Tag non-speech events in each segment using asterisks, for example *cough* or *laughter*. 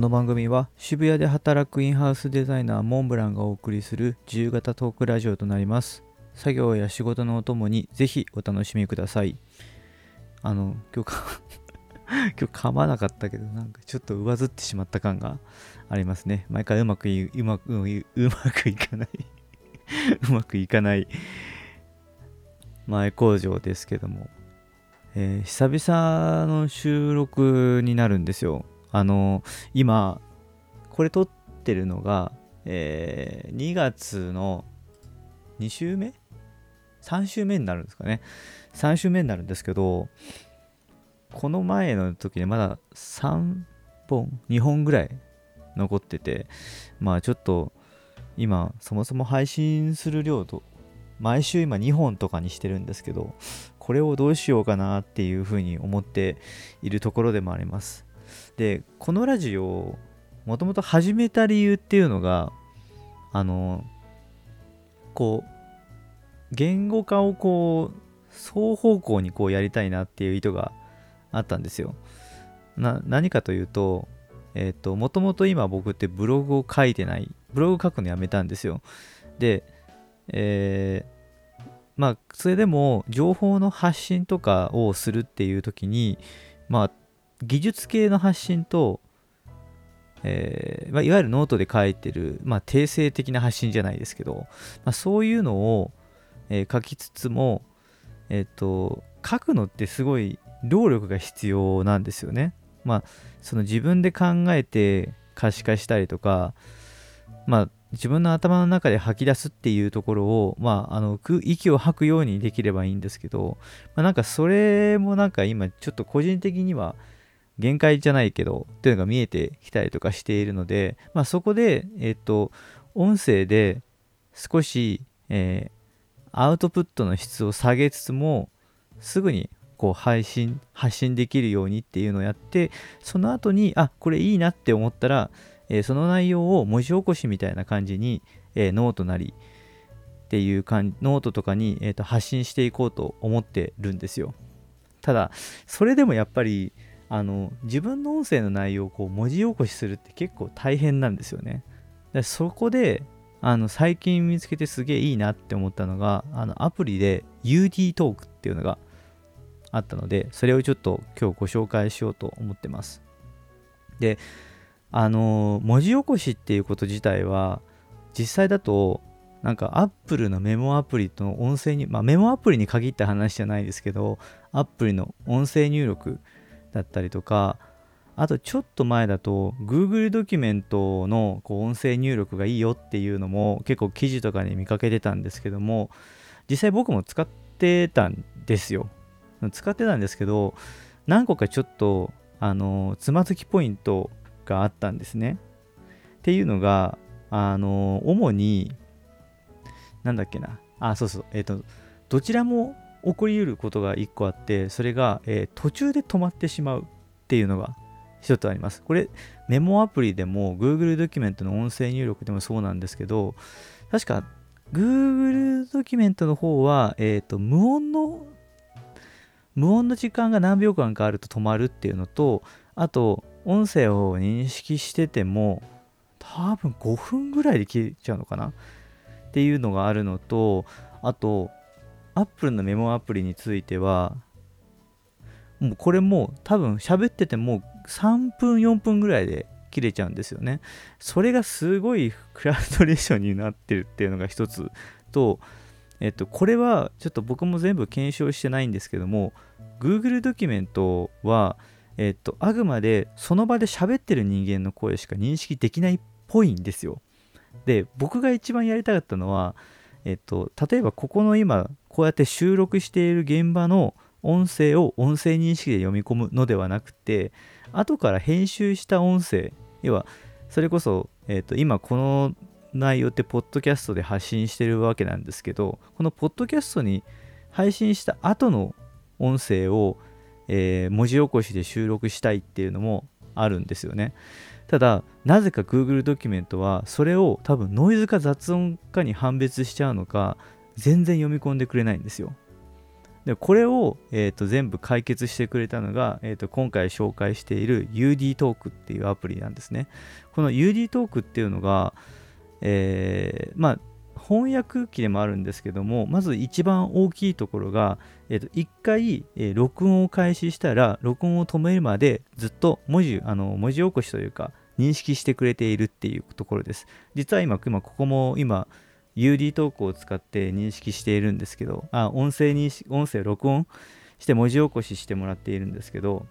この番組は渋谷で働くインハウスデザイナーモンブランがお送りする自由形トークラジオとなります。作業や仕事のお供にぜひお楽しみください。あの今日か *laughs* 今日噛まなかったけどなんかちょっと上ずってしまった感がありますね。毎回うまくいうまくうまくいかない。*laughs* うまくいかない。前工場ですけども、えー、久々の収録になるんですよ。あの今これ撮ってるのが、えー、2月の2週目 ?3 週目になるんですかね3週目になるんですけどこの前の時にまだ3本2本ぐらい残っててまあちょっと今そもそも配信する量と毎週今2本とかにしてるんですけどこれをどうしようかなっていうふうに思っているところでもありますでこのラジオをもともと始めた理由っていうのがあのこう言語化をこう双方向にこうやりたいなっていう意図があったんですよ。な何かというと、えっ、ー、と、もともと今僕ってブログを書いてない、ブログ書くのやめたんですよ。で、えー、まあ、それでも情報の発信とかをするっていう時に、まあ、技術系の発信と、えーまあ、いわゆるノートで書いてる、まあ、定性的な発信じゃないですけど、まあ、そういうのを、えー、書きつつも、えっ、ー、と、書くのってすごい労力が必要なんですよね。まあ、その自分で考えて可視化したりとか、まあ、自分の頭の中で吐き出すっていうところを、まあ、あの息を吐くようにできればいいんですけど、まあ、なんかそれもなんか今ちょっと個人的には限界じゃないけどっていうのが見えてきたりとかしているので、まあ、そこで、えっ、と、音声で少し、えー、アウトプットの質を下げつつもすぐにこう配信発信できるようにっていうのをやってその後にあこれいいなって思ったら、えー、その内容を文字起こしみたいな感じに、え、ノートなりっていう感ノートとかに、えーと発信していこうと思ってるんですよ。ただそれでもやっぱりあの自分の音声の内容をこう文字起こしするって結構大変なんですよね。でそこであの最近見つけてすげえいいなって思ったのがあのアプリで UD トークっていうのがあったのでそれをちょっと今日ご紹介しようと思ってます。であの文字起こしっていうこと自体は実際だとなんか Apple のメモアプリとの音声に、まあ、メモアプリに限った話じゃないですけど Apple の音声入力だったりとか、あとちょっと前だと Google ドキュメントのこう音声入力がいいよっていうのも結構記事とかに見かけてたんですけども、実際僕も使ってたんですよ。使ってたんですけど、何個かちょっと、あの、つまずきポイントがあったんですね。っていうのが、あの、主に、なんだっけな。あ、そうそう。えっ、ー、と、どちらも起こりうることが1個あってそれが、えー、途中で止まってしまうっていうのが一つあります。これメモアプリでも Google ドキュメントの音声入力でもそうなんですけど確か Google ドキュメントの方は、えーと、無音の無音の時間が何秒間かあると止まるっていうのとあと音声を認識してても多分5分ぐらいで消えちゃうのかなっていうのがあるのとあと Apple のメモアプリについては、もうこれも多分喋ってても3分4分ぐらいで切れちゃうんですよね。それがすごいフラストレーションになってるっていうのが一つと、えっと、これはちょっと僕も全部検証してないんですけども、Google ドキュメントは、えっと、あくまでその場で喋ってる人間の声しか認識できないっぽいんですよ。で、僕が一番やりたかったのは、えっと、例えばここの今こうやって収録している現場の音声を音声認識で読み込むのではなくて後から編集した音声要はそれこそ、えーと、今この内容ってポッドキャストで発信してるわけなんですけどこのポッドキャストに配信した後の音声を、えー、文字起こしで収録したいっていうのもあるんですよね。ただなぜか Google ドキュメントはそれを多分ノイズか雑音かに判別しちゃうのか全然読み込んでくれないんですよ。でこれを、えーと、全部解決してくれたのが、えーと、今回紹介している UD トークっていうアプリなんですね。この UD トークっていうのが、えー、まあ翻訳機でもあるんですけどもまず一番大きいところが、えー、と1回、えー、録音を開始したら録音を止めるまでずっと文字あの文字起こしというか認識してくれているっていうところです実は今今ここも今 UD トークを使って認識しているんですけどあ音声認識音声録音して文字起こししてもらっているんですけど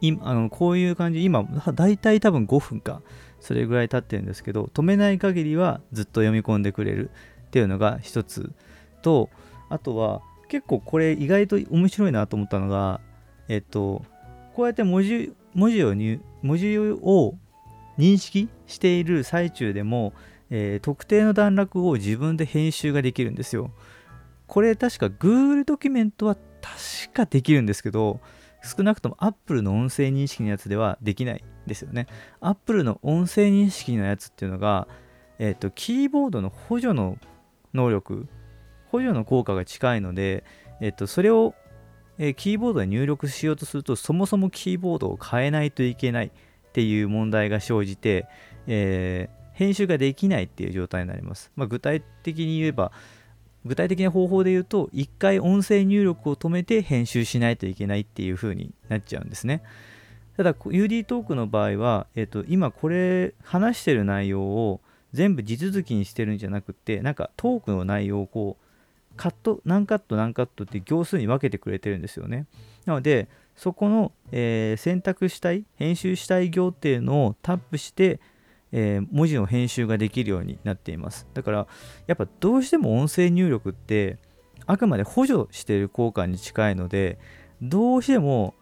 今あのこういう感じ今だいたい多分5分かそれぐらい経ってるんですけど止めない限りはずっと読み込んでくれるっていうのが一つとあとは結構これ意外と面白いなと思ったのがえっとこうやって文字文字を入文字を認識している最中でも、えー、特定の段落を自分で編集ができるんですよ。これ確か Google ドキュメントは確かできるんですけど少なくとも Apple の音声認識のやつではできないですよね。Apple の音声認識のやつっていうのが、えっ、ー、と、キーボードの補助の能力、補助の効果が近いので、えっ、ー、と、それを、えー、キーボードで入力しようとすると、そもそもキーボードを変えないといけないっていう問題が生じて、え編集ができないっていう状態になります。まあ、具体的に言えば、具体的な方法で言うと、一回音声入力を止めて編集しないといけないっていう風になっちゃうんですね。ただ UD トークの場合は、えっと、今これ話してる内容を全部地続きにしてるんじゃなくてなんかトークの内容をこうカット何カット何カットって行数に分けてくれてるんですよねなのでそこの、えー、選択したい編集したい行っていうのをタップして、えー、文字の編集ができるようになっていますだからやっぱどうしても音声入力ってあくまで補助している効果に近いのでどうしても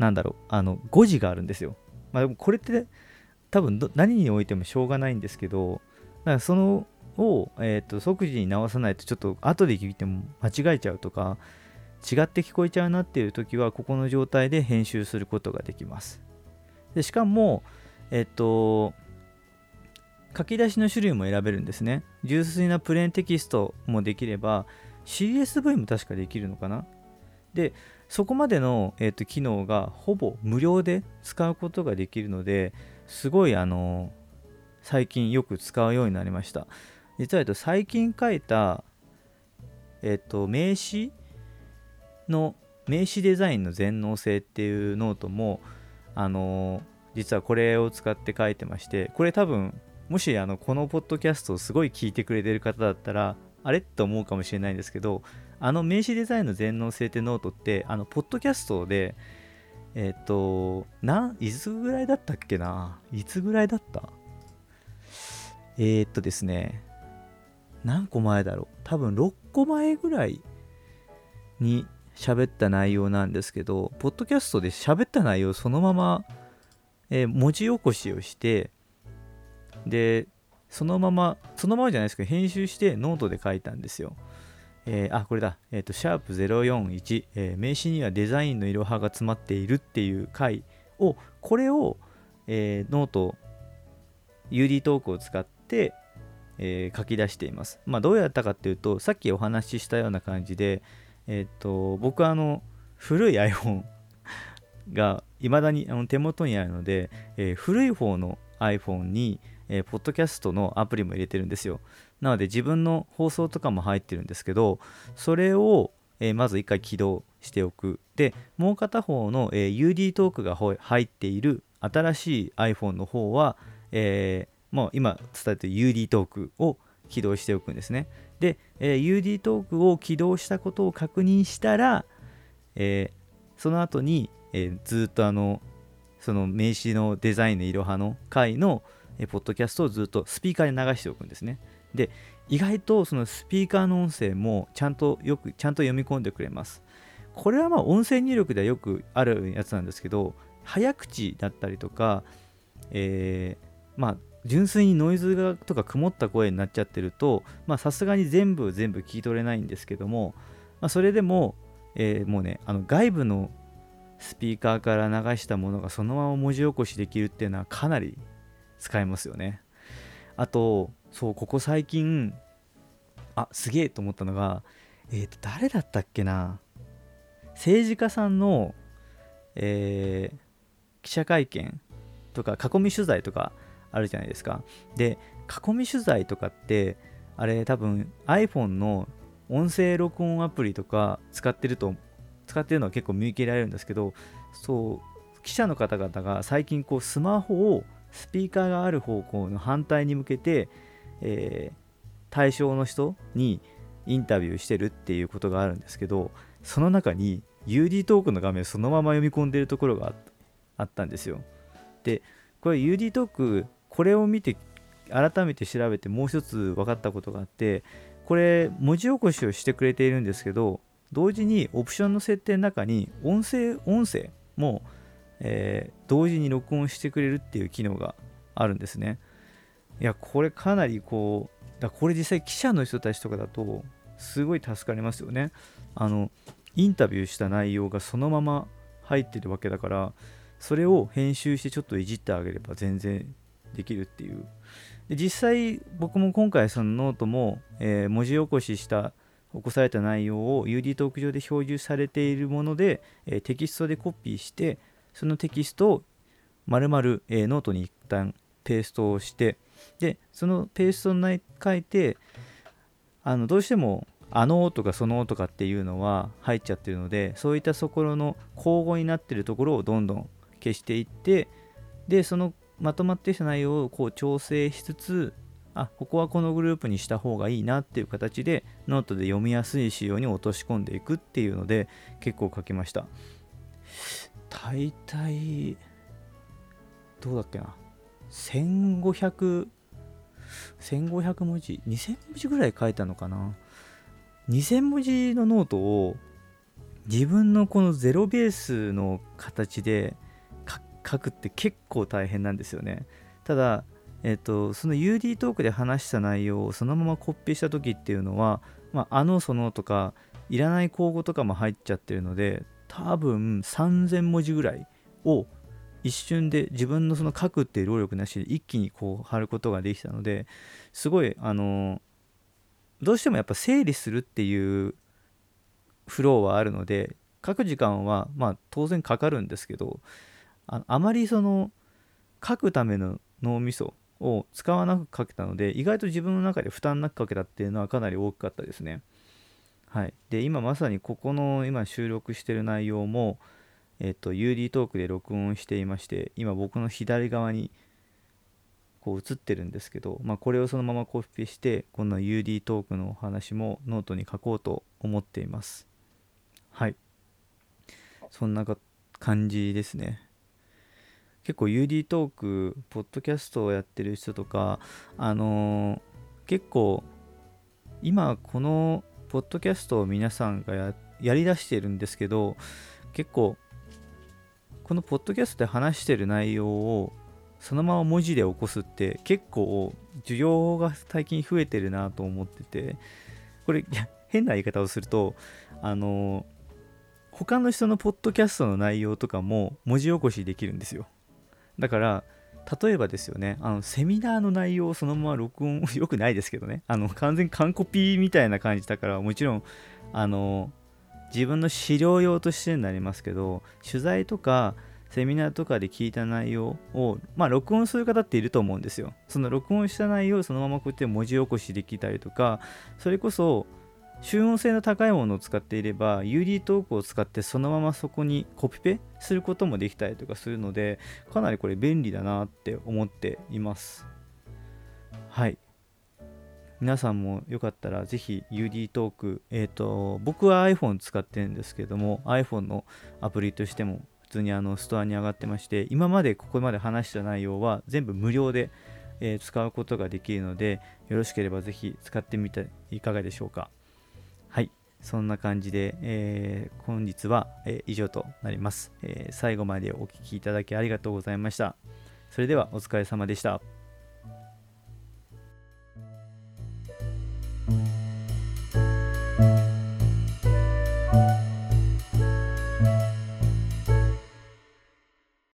なんだろう、あの、誤字があるんですよ。まあ、でもこれって多分何においてもしょうがないんですけど、だからそのを、えーと、即時に直さないとちょっと後で聞いても間違えちゃうとか違って聞こえちゃうなっていう時はここの状態で編集することができますでしかもえっ、ー、と書き出しの種類も選べるんですね。純粋なプレーンテキストもできれば CSV も確かできるのかな？でそこまでの、えーと、機能がほぼ無料で使うことができるのですごいあの最近よく使うようになりました。実は、えっと、最近書いた、えっと、名刺の名刺デザインの全能性っていうノートもあの実はこれを使って書いてましてこれ多分もしあのこのポッドキャストをすごい聞いてくれてる方だったらあれって思うかもしれないんですけどあの名刺デザインの全能性ってノートって、あの、ポッドキャストで、えっ、ー、と、な、いつぐらいだったっけな？いつぐらいだった？えー、っとですね、何個前だろう？多分6個前ぐらいに喋った内容なんですけど、ポッドキャストで喋った内容そのまま、えー、文字起こしをして、で、そのまま、そのままじゃないですけど、編集してノートで書いたんですよ。えー、あ、これだ、えっ、ー、と、シャープ041、えー、名刺にはデザインのいろはが詰まっているっていう回を、これを、え、ノート、UD トークを使って、え、書き出しています。まあ、どうやったかっていうと、さっきお話ししたような感じで、えっ、と、僕はあの、古い iPhone が未だにあの手元にあるので、え古い方の iPhone に、えー、ポッドキャストのアプリも入れてるんですよ。なので自分の放送とかも入ってるんですけど、それを、えー、まず一回起動しておく。で、もう片方の、えー、UD トークが入っている新しい iPhone の方は、えー、もう今伝えてる UD トークを起動しておくんですね。で、えー、UD トークを起動したことを確認したら、えー、その後に、えー、ずっとあの、その名刺のデザインのいろはの回の、えポッドキャストをずっとスピーカーで流しておくんですね。で、意外とそのスピーカーの音声もちゃんとよく、ちゃんと読み込んでくれます。これはまあ音声入力ではよくあるやつなんですけど、早口だったりとか、えー、まあ純粋にノイズがとか曇った声になっちゃってるとまあさすがに全部全部聞き取れないんですけども、まあ、それでも、えー、もうねあの外部のスピーカーから流したものがそのまま文字起こしできるっていうのはかなり使えますよね。あと、そう、ここ最近、あ、すげえと思ったのが、えっ、ー、と誰だったっけな？政治家さんの、えー、記者会見とか囲み取材とかあるじゃないですかで囲み取材とかってあれ多分 iPhone の音声録音アプリとか使ってると使ってるのは結構見受けられるんですけどそう記者の方々が最近こうスマホをスピーカーがある方向の反対に向けて、えー、対象の人にインタビューしてるっていうことがあるんですけどその中に UD トークの画面そのまま読み込んでるところがあったんですよ。でこれ UD トークこれを見て改めて調べてもう一つ分かったことがあってこれ文字起こしをしてくれているんですけど同時にオプションの設定の中に音声音声も、えー、同時に録音してくれるっていう機能があるんですね。いやこれかなりこうだこれ実際記者の人たちとかだとすごい助かりますよね。あのインタビューした内容がそのまま入ってるわけだからそれを編集してちょっといじってあげれば全然できるっていう。で実際僕も今回そのノートも、えー、文字起こしした起こされた内容を UD トーク上で表示されているもので、えー、テキストでコピーしてそのテキストを丸々、えー、ノートに一旦ペーストをしてでそのペーストに書いてあのどうしてもあのとかそのとかっていうのは入っちゃってるのでそういったところの口語になってるところをどんどん消していってでそのまとまってきた内容をこう調整しつつあここはこのグループにした方がいいなっていう形でノートで読みやすい仕様に落とし込んでいくっていうので結構書きました。大体どうだっけな。1500 1500文字？2000文字ぐらい書いたのかな。2000文字のノートを自分のこのゼロベースの形で書くって結構大変なんですよね。ただ、えーと、その UD トークで話した内容をそのままコピーした時っていうのは、まあ、あのそのとかいらない口語とかも入っちゃってるので多分3000文字ぐらいを一瞬で自分のその書くっていう労力なしで一気にこう貼ることができたのですごいあのどうしてもやっぱ整理するっていうフローはあるので書く時間はまあ当然かかるんですけどああまりその書くための脳みそを使わなく書けたので意外と自分の中で負担なく書けたっていうのはかなり大きかったですね。はい、で今まさにここの今収録してる内容も、えっと、UD トークで録音していまして今僕の左側にこう映ってるんですけど、まあ、これをそのままコピペしてこの UD トークのお話もノートに書こうと思っています。はい。そんな感じですね。結構 UD トークポッドキャストをやってる人とかあのー、結構今このポッドキャストを皆さんがややりだしてるんですけど結構このポッドキャストで話してる内容をそのまま文字で起こすって結構需要が最近増えてるなと思っててこれ *laughs* 変な言い方をするとあの他の人のポッドキャストの内容とかも文字起こしできるんですよ。だから例えばですよねあのセミナーの内容をそのまま *laughs* 録音 *laughs* よくないですけどねあの完全完コピーみたいな感じだからもちろんあの自分の資料用としてになりますけど取材とかセミナーとかで聞いた内容を、まあ、録音する方っていると思うんですよ。その録音した内容をそのままこうやって文字起こしできたりとか、それこそ、集音性の高いものを使っていれば UD トークを使ってそのままそこにコピペすることもできたりとかするのでかなりこれ便利だなって思っています。はい。皆さんもよかったらぜひ UD トークえっ、ー、と僕は iPhone 使ってるんですけども iPhone のアプリとしても普通にあのストアに上がってまして今までここまで話した内容は全部無料で、えー、使うことができるのでよろしければぜひ使ってみていかがでしょうか。そんな感じで、えー、本日は、え以上となります、え最後までお聴きいただきありがとうございましたそれではお疲れ様でした。